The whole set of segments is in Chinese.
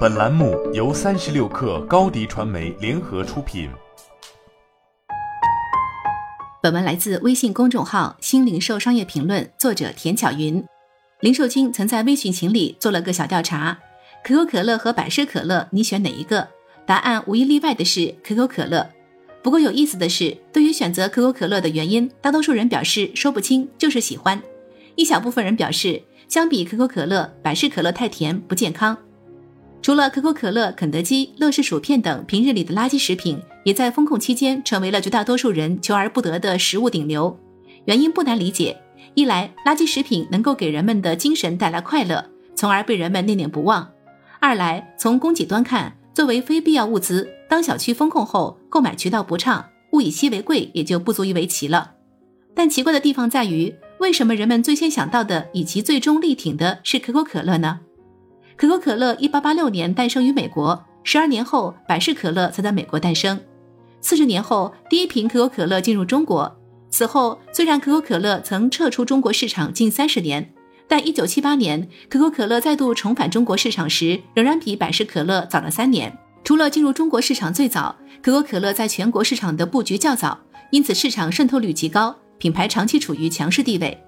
本栏目由三十六氪高低传媒联合出品。本文来自微信公众号“新零售商业评论”，作者田巧云。零售君曾在微信群里做了个小调查：可口可乐和百事可乐，你选哪一个？答案无一例外的是可口可乐。不过有意思的是，对于选择可口可乐的原因，大多数人表示说不清，就是喜欢。一小部分人表示，相比可口可乐，百事可乐太甜不健康。除了可口可乐、肯德基、乐事薯片等平日里的垃圾食品，也在封控期间成为了绝大多数人求而不得的食物顶流。原因不难理解：一来，垃圾食品能够给人们的精神带来快乐，从而被人们念念不忘；二来，从供给端看，作为非必要物资，当小区封控后，购买渠道不畅，物以稀为贵也就不足以为奇了。但奇怪的地方在于，为什么人们最先想到的以及最终力挺的是可口可乐呢？可口可乐一八八六年诞生于美国，十二年后，百事可乐才在美国诞生。四十年后，第一瓶可口可乐进入中国。此后，虽然可口可乐曾撤出中国市场近三十年，但一九七八年可口可乐再度重返中国市场时，仍然比百事可乐早了三年。除了进入中国市场最早，可口可乐在全国市场的布局较早，因此市场渗透率极高，品牌长期处于强势地位。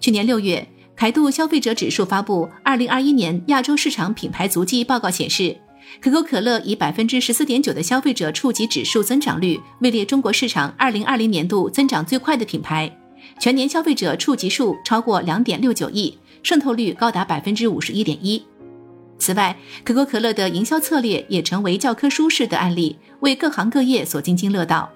去年六月。百度消费者指数发布二零二一年亚洲市场品牌足迹报告显示，可口可乐以百分之十四点九的消费者触及指数增长率，位列中国市场二零二零年度增长最快的品牌，全年消费者触及数超过两点六九亿，渗透率高达百分之五十一点一。此外，可口可乐的营销策略也成为教科书式的案例，为各行各业所津津乐道。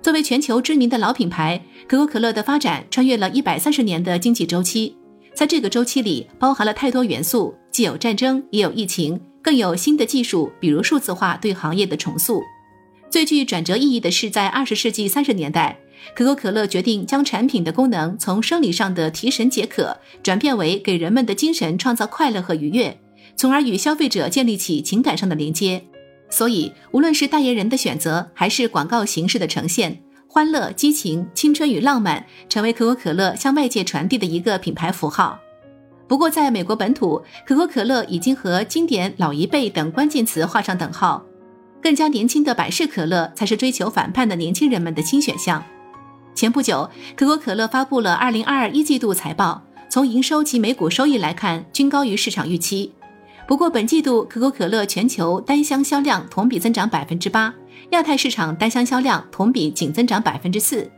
作为全球知名的老品牌，可口可乐的发展穿越了一百三十年的经济周期。在这个周期里，包含了太多元素，既有战争，也有疫情，更有新的技术，比如数字化对行业的重塑。最具转折意义的是，在二十世纪三十年代，可口可乐决定将产品的功能从生理上的提神解渴，转变为给人们的精神创造快乐和愉悦，从而与消费者建立起情感上的连接。所以，无论是代言人的选择，还是广告形式的呈现。欢乐、激情、青春与浪漫成为可口可乐向外界传递的一个品牌符号。不过，在美国本土，可口可乐已经和经典、老一辈等关键词画上等号。更加年轻的百事可乐才是追求反叛的年轻人们的新选项。前不久，可口可乐发布了2022一季度财报，从营收及每股收益来看，均高于市场预期。不过，本季度可口可乐全球单箱销量同比增长百分之八。亚太市场单箱销量同比仅增长百分之四，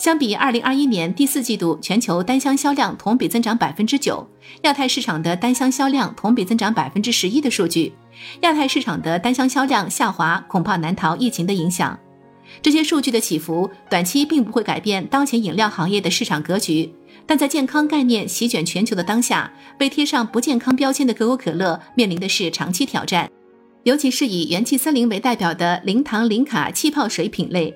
相比二零二一年第四季度全球单箱销量同比增长百分之九，亚太市场的单箱销量同比增长百分之十一的数据，亚太市场的单箱销量下滑，恐怕难逃疫情的影响。这些数据的起伏，短期并不会改变当前饮料行业的市场格局，但在健康概念席卷全球的当下，被贴上不健康标签的可口可乐面临的是长期挑战。尤其是以元气森林为代表的零糖零卡气泡水品类，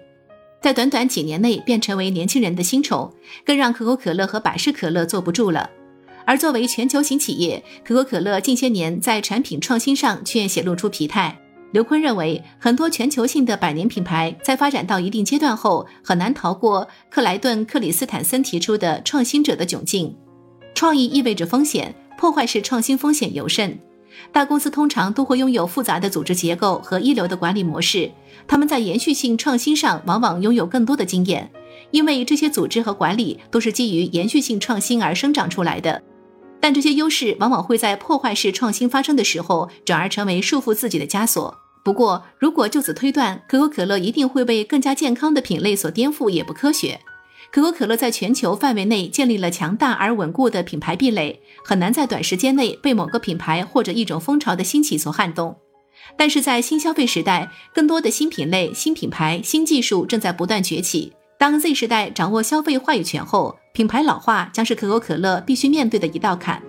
在短短几年内便成为年轻人的新宠，更让可口可乐和百事可乐坐不住了。而作为全球型企业，可口可乐近些年在产品创新上却显露出疲态。刘坤认为，很多全球性的百年品牌在发展到一定阶段后，很难逃过克莱顿·克里斯坦森提出的创新者的窘境。创意意味着风险，破坏式创新风险尤甚。大公司通常都会拥有复杂的组织结构和一流的管理模式，他们在延续性创新上往往拥有更多的经验，因为这些组织和管理都是基于延续性创新而生长出来的。但这些优势往往会在破坏式创新发生的时候，转而成为束缚自己的枷锁。不过，如果就此推断可口可乐一定会被更加健康的品类所颠覆，也不科学。可口可乐在全球范围内建立了强大而稳固的品牌壁垒，很难在短时间内被某个品牌或者一种风潮的兴起所撼动。但是在新消费时代，更多的新品类、新品牌、新技术正在不断崛起。当 Z 时代掌握消费话语权后，品牌老化将是可口可乐必须面对的一道坎。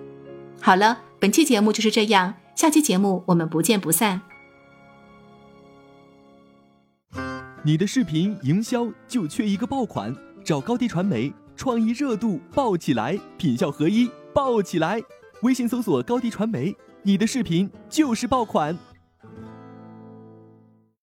好了，本期节目就是这样，下期节目我们不见不散。你的视频营销就缺一个爆款。找高低传媒，创意热度爆起来，品效合一爆起来。微信搜索高低传媒，你的视频就是爆款。